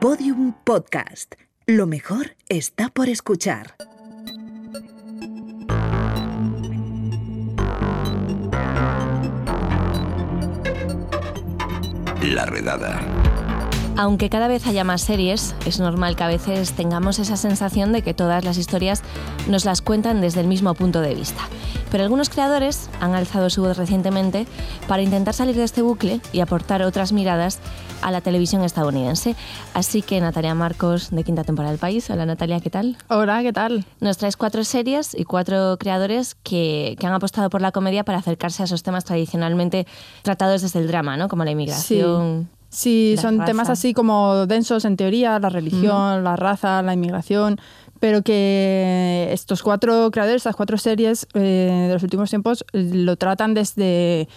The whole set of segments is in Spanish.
Podium Podcast. Lo mejor está por escuchar. La redada. Aunque cada vez haya más series, es normal que a veces tengamos esa sensación de que todas las historias nos las cuentan desde el mismo punto de vista. Pero algunos creadores han alzado su voz recientemente para intentar salir de este bucle y aportar otras miradas a la televisión estadounidense. Así que Natalia Marcos, de Quinta Temporada del País. Hola Natalia, ¿qué tal? Hola, ¿qué tal? Nos traes cuatro series y cuatro creadores que, que han apostado por la comedia para acercarse a esos temas tradicionalmente tratados desde el drama, ¿no? Como la inmigración. Sí, la son raza. temas así como densos en teoría, la religión, la raza, la inmigración, pero que estos cuatro creadores, estas cuatro series eh, de los últimos tiempos lo tratan desde,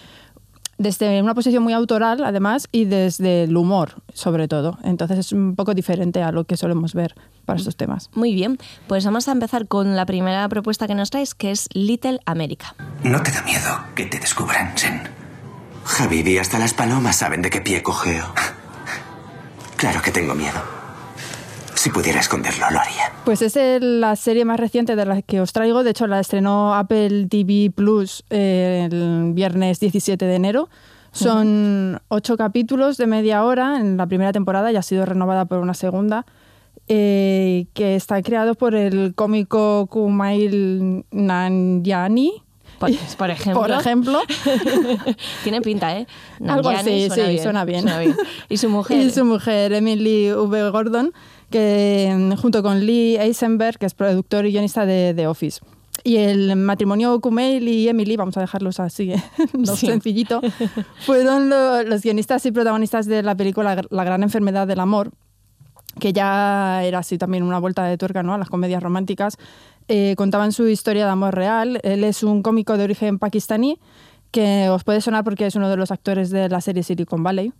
desde una posición muy autoral, además, y desde el humor, sobre todo. Entonces es un poco diferente a lo que solemos ver para estos temas. Muy bien, pues vamos a empezar con la primera propuesta que nos traes, que es Little America. ¿No te da miedo que te descubran, Sen? Javid y hasta las palomas saben de qué pie cogeo. Claro que tengo miedo. Si pudiera esconderlo, lo haría. Pues es la serie más reciente de la que os traigo. De hecho, la estrenó Apple TV Plus eh, el viernes 17 de enero. Son ocho capítulos de media hora en la primera temporada y ha sido renovada por una segunda. eh, que está creado por el cómico Kumail Nanjiani. Por, por ejemplo. Por ejemplo. Tiene pinta, ¿eh? Algo así, sí, suena bien. Y su mujer. Y su mujer, Emily V. Gordon, que mm, junto con Lee Eisenberg, que es productor y guionista de The Office. Y el matrimonio Kumail y Emily, vamos a dejarlos así, ¿eh? no Sí. sencillito, fueron lo- los guionistas y protagonistas de la película La gran enfermedad del amor, que ya era así también una vuelta de tuerca ¿no? a las comedias románticas. Eh, contaban su historia de amor real. Él es un cómico de origen pakistaní que os puede sonar porque es uno de los actores de la serie Silicon Valley.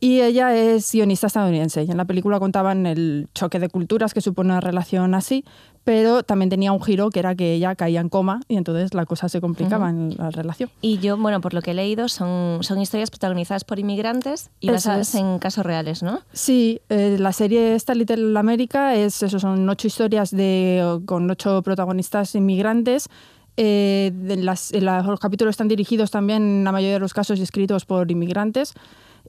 Y ella es guionista estadounidense. Y en la película contaban el choque de culturas que supone una relación así, pero también tenía un giro que era que ella caía en coma y entonces la cosa se complicaba en la relación. Y yo, bueno, por lo que he leído, son, son historias protagonizadas por inmigrantes y Eso basadas es. en casos reales, ¿no? Sí, eh, la serie esta Little America es eso, son ocho historias de, con ocho protagonistas inmigrantes. Eh, las, la- los capítulos están dirigidos también, en la mayoría de los casos, escritos por inmigrantes.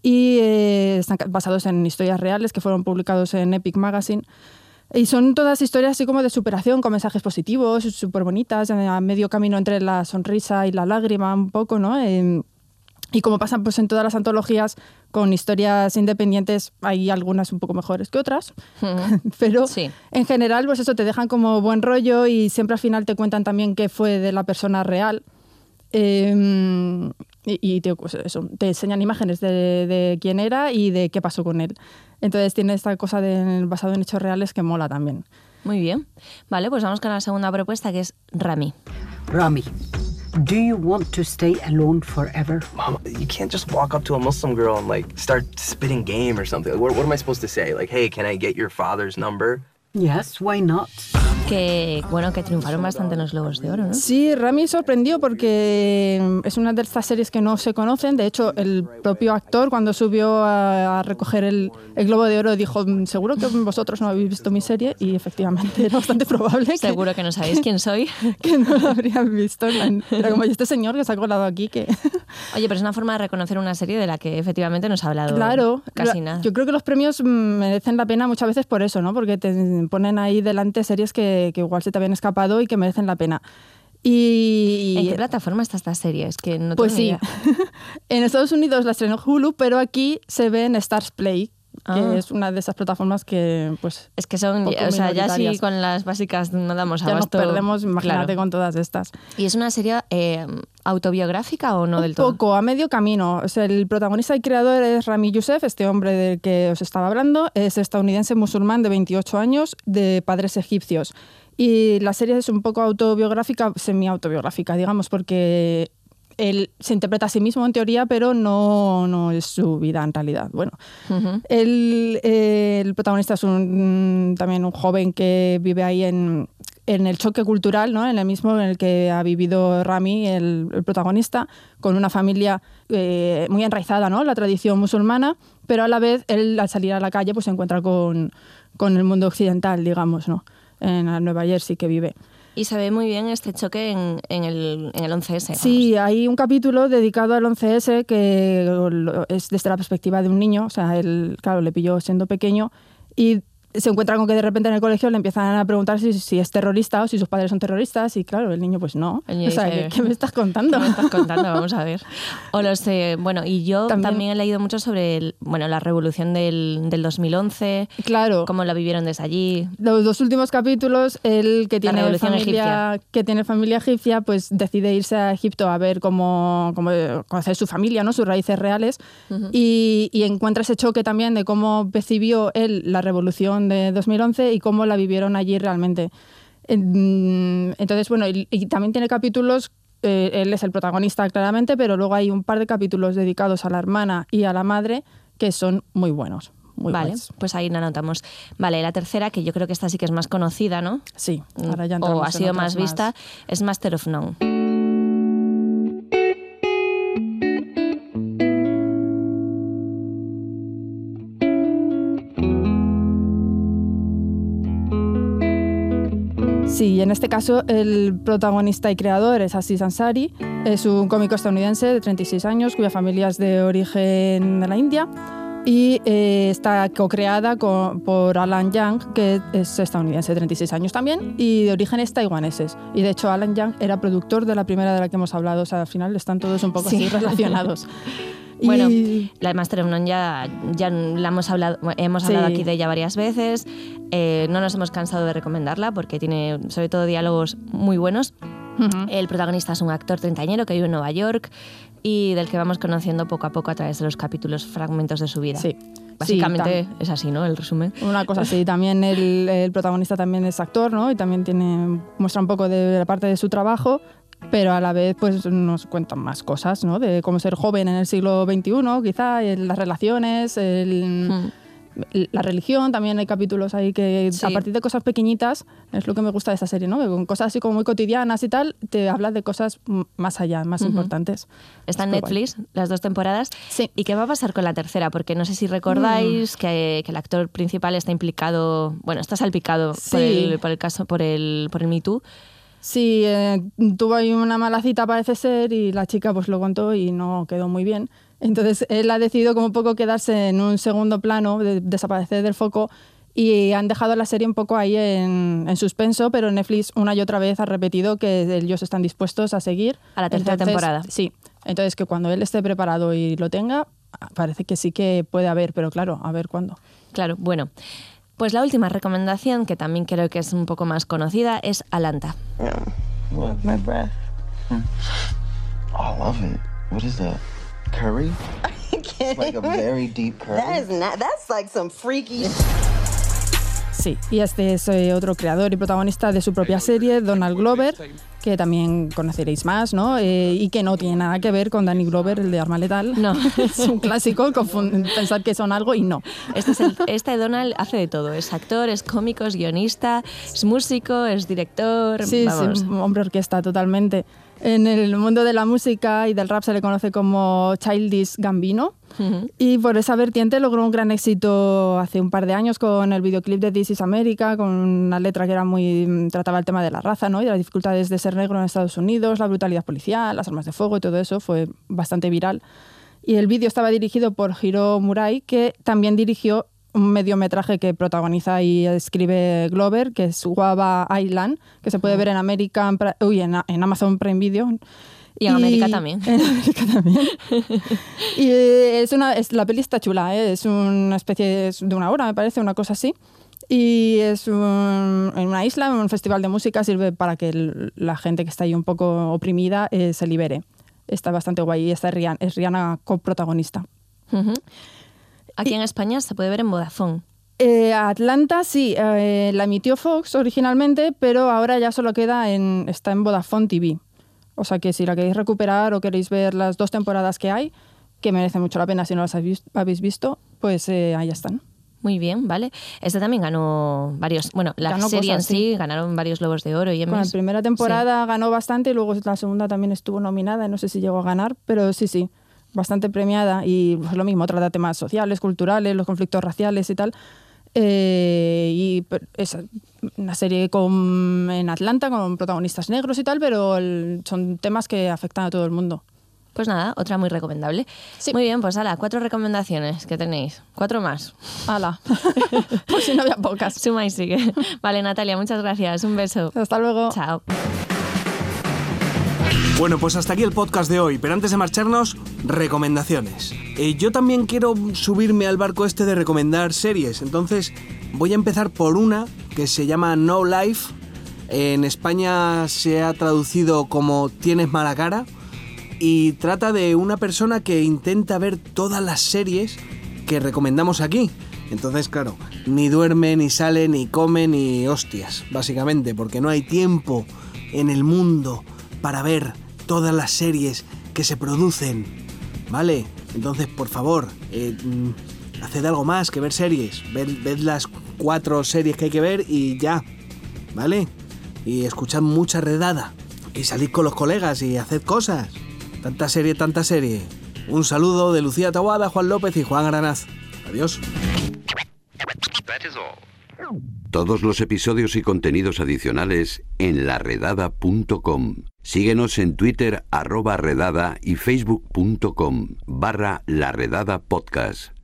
Y eh, están basados en historias reales que fueron publicados en Epic Magazine. Y son todas historias así como de superación, con mensajes positivos, súper bonitas, a medio camino entre la sonrisa y la lágrima, un poco, ¿no? Em, y como pasa pues, en todas las antologías, con historias independientes, hay algunas un poco mejores que otras, pero Sí. en general, pues eso te dejan como buen rollo y siempre al final te cuentan también qué fue de la persona real. Eh, y y te, pues eso, te enseñan imágenes de, de quién era y de qué pasó con él. Entonces tiene esta cosa de, basado en hechos reales que mola también. Muy bien. Vale, pues vamos con la segunda propuesta, que es Rami. Rami, do you want to stay alone forever? Mom, you can't just walk up to a Muslim girl and like start spitting game or something. Like, what, what am I supposed to say? Like, hey, can I get your father's number? Yes, why not? Que, bueno, que triunfaron bastante en los Globos de Oro, ¿no? Sí, Rami sorprendió porque mm, es una de estas series que no se conocen. De hecho, el propio actor cuando subió a, a recoger el, el Globo de Oro dijo, "Mm, seguro que vosotros no habéis visto mi serie y efectivamente era bastante probable Seguro que no sabéis quién soy. que no lo habrían visto. Era como "¿Y este señor que se ha colado aquí que... Oye, pero es una forma de reconocer una serie de la que efectivamente no se ha hablado Claro, casi nada. Yo creo que los premios mm, merecen la pena muchas veces por eso, ¿no? Porque te ponen ahí delante series que, que igual se te habían escapado y que merecen la pena. Y, ¿En qué plataforma está esta serie? Es que no Pues sí. idea. en Estados Unidos la estrenó Hulu, pero aquí se ve en Stars Play, Ah. que es una de esas plataformas que pues Es que son, o sea, ya sí con las básicas no damos ya nos abasto. perdemos, imagínate Claro. con todas estas. ¿Y es una serie eh, autobiográfica o no del Un todo? poco, a medio camino. O sea, el protagonista y creador es Rami Youssef, este hombre del que os estaba hablando. Es estadounidense musulmán de 28 años, de padres egipcios. Y la serie es un poco autobiográfica, semi-autobiográfica, digamos, porque él se interpreta a sí mismo en teoría, pero no, no es su vida en realidad. Bueno, eh, el protagonista es un, también un joven que vive ahí en, en el choque cultural, ¿no? en el mismo en el que ha vivido Rami, el, el protagonista, con una familia eh, muy enraizada ¿no? la tradición musulmana, pero a la vez él al salir a la calle pues, se encuentra con, con el mundo occidental, digamos, ¿no? en la Nueva Jersey que vive. Y se ve muy bien este choque en, en el, en el 11S. Sí, hay un capítulo dedicado al 11S que es desde la perspectiva de un niño, o sea, él, claro, le pilló siendo pequeño y se encuentra con que de repente en el colegio le empiezan a preguntar si, si es terrorista o si sus padres son terroristas y claro, el niño pues no. Niño o sea, dice, ¿qué, qué me estás contando? ¿Qué me estás contando? Vamos a ver. O los, eh, bueno, y yo también, También- he leído mucho sobre el- bueno, la revolución del, del 2011, Claro. cómo la vivieron desde allí. Los dos últimos capítulos, el que tiene familia, que tiene familia egipcia, pues decide irse a Egipto a ver cómo, cómo conocer su familia, ¿no? sus raíces reales, y, y encuentra ese choque también de cómo percibió él la revolución de 2011 y cómo la vivieron allí realmente. En- Entonces, bueno, y, y también tiene capítulos. eh, él es el protagonista claramente, pero luego hay un par de capítulos dedicados a la hermana y a la madre que son muy buenos. Muy vale, buenos. pues ahí la anotamos. Vale, la tercera, que yo creo que esta sí que es más conocida, ¿no? Sí, ahora ya o entramos ha sido más vista, es Master of None. Sí, en este caso el protagonista y creador es Aziz Ansari, es un cómico estadounidense de 36 años cuya familia es de origen de la India y eh, está co-creada por Alan Young, que es estadounidense de 36 años también y de orígenes taiwaneses. Y de hecho Alan Young era productor de la primera de la que hemos hablado, o sea, al final están todos un poco Sí. así relacionados. Bueno, Y- la Master of None ya, ya la hemos hablado, hemos hablado Sí. aquí de ella varias veces. Eh, no nos hemos cansado de recomendarla porque tiene sobre todo diálogos muy buenos. Ujú. El protagonista es un actor treintañero que vive en Nueva York y del que vamos conociendo poco a poco a través de los capítulos, fragmentos de su vida. Sí. Básicamente Sí, es así, ¿no? El resumen. Una cosa así, también el, el protagonista también es actor, ¿no? Y también tiene, muestra un poco de la parte de su trabajo, pero a la vez pues nos cuentan más cosas, ¿no? De cómo ser joven en el siglo XXI, quizá, el- las relaciones, el- Hmm. la religión, también hay capítulos ahí que Sí. a partir de cosas pequeñitas, es lo que me gusta de esta serie, ¿no? Con cosas así como muy cotidianas y tal, te hablas de cosas más allá, más importantes. Está en Está guay. Netflix las dos temporadas. Sí. ¿Y qué va a pasar con la tercera? Porque no sé si Mm. recordáis que, que el actor principal está implicado, bueno, está salpicado por, Sí. el, por el caso, por el, por el Me Too. Sí, eh, tuvo ahí una mala cita parece ser y la chica pues lo contó y no quedó muy bien. Entonces él ha decidido como un poco quedarse en un segundo plano, de- desaparecer del foco y han dejado la serie un poco ahí en, en suspenso, pero Netflix una y otra vez ha repetido que ellos están dispuestos a seguir. A la tercera temporada. Sí, entonces que cuando él esté preparado y lo tenga, parece que sí que puede haber, pero claro, a ver cuándo. Claro, bueno. Pues la última recomendación, que también creo que es un poco más conocida, es Alanta. What? My breath. Oh, I love it. What is that? Curry? It's like a very deep curry. That is not. That's like some freaky. Sí, y este es eh, otro creador y protagonista de su propia serie, Donald Glover, que también conoceréis más, ¿no? Eh, y que no tiene nada que ver con Danny Glover, el de Arma Letal. No. es un clásico, pensar que son algo y no. Este, es el- este Donald hace de todo. Es actor, es cómico, es guionista, es músico, es director. Sí, vamos. sí, hombre orquesta totalmente. En el mundo de la música y del rap se le conoce como Childish Gambino. Ujú. Y por esa vertiente logró un gran éxito hace un par de años con el videoclip de This is America, con una letra que era muy trataba el tema de la raza ¿no? y de las dificultades de ser negro en Estados Unidos, la brutalidad policial, las armas de fuego y todo eso fue bastante viral. Y el vídeo estaba dirigido por Hiro Murai, que también dirigió un mediometraje que protagoniza y escribe Glover, que es Guava Island, que se puede ver en, American, uy, en, en Amazon Prime Video. Y en América también. En América también. y es una, es, la peli está chula, ¿eh? es una especie es de una hora, me parece, una cosa así. Y es un- en una isla, un festival de música, sirve para que el- la gente que está ahí un poco oprimida eh, se libere. Está bastante guay y esta es Rihanna, es Rihanna coprotagonista. Aquí en España se puede ver en Vodafone. Eh, Atlanta sí, eh, la emitió Fox originalmente, pero ahora ya solo queda en, está en Vodafone TV. O sea que si la queréis recuperar o queréis ver las dos temporadas que hay, que merece mucho la pena si no las habéis, habéis visto, pues eh, ahí están. Muy bien, vale. Esta también ganó varios. Bueno, la Ganó serie cosas, en sí sí. ganaron varios Globos de Oro y Bueno, la primera temporada ganó bastante y luego la segunda también estuvo nominada, no sé si llegó a ganar, pero sí, sí, bastante premiada y pues, lo mismo, trata temas sociales, culturales, los conflictos raciales y tal. Eh, y es una serie con, en Atlanta con protagonistas negros y tal, pero el- son temas que afectan a todo el mundo. Pues nada, otra muy recomendable. Muy bien, pues ala, cuatro recomendaciones que tenéis. Cuatro más. Ala. pues si no había pocas. Suma y sigue. Vale, Natalia, muchas gracias. Un beso. Hasta luego. Chao. Bueno, pues hasta aquí el podcast de hoy, pero antes de marcharnos, recomendaciones. Eh, yo también quiero subirme al barco este de recomendar series, entonces voy a empezar por una que se llama No Life. En España se ha traducido como Tienes mala cara y trata de una persona que intenta ver todas las series que recomendamos aquí. Entonces, claro, ni duerme, ni sale, ni come, ni hostias, básicamente, porque no hay tiempo en el mundo para ver todas las series que se producen. ¿Vale? Entonces, por favor, eh, mm, haced algo más que ver series. Ved, ved las cuatro series que hay que ver y ya. ¿Vale? Y escuchad mucha redada. Y salid con los colegas y haced cosas. Tanta serie, tanta serie. Un saludo de Lucía Tawada, Juan López y Juan Granaz. Adiós. Todos los episodios y contenidos adicionales en laredada.com. Síguenos en Twitter arroba redada y facebook.com barra laredada podcast.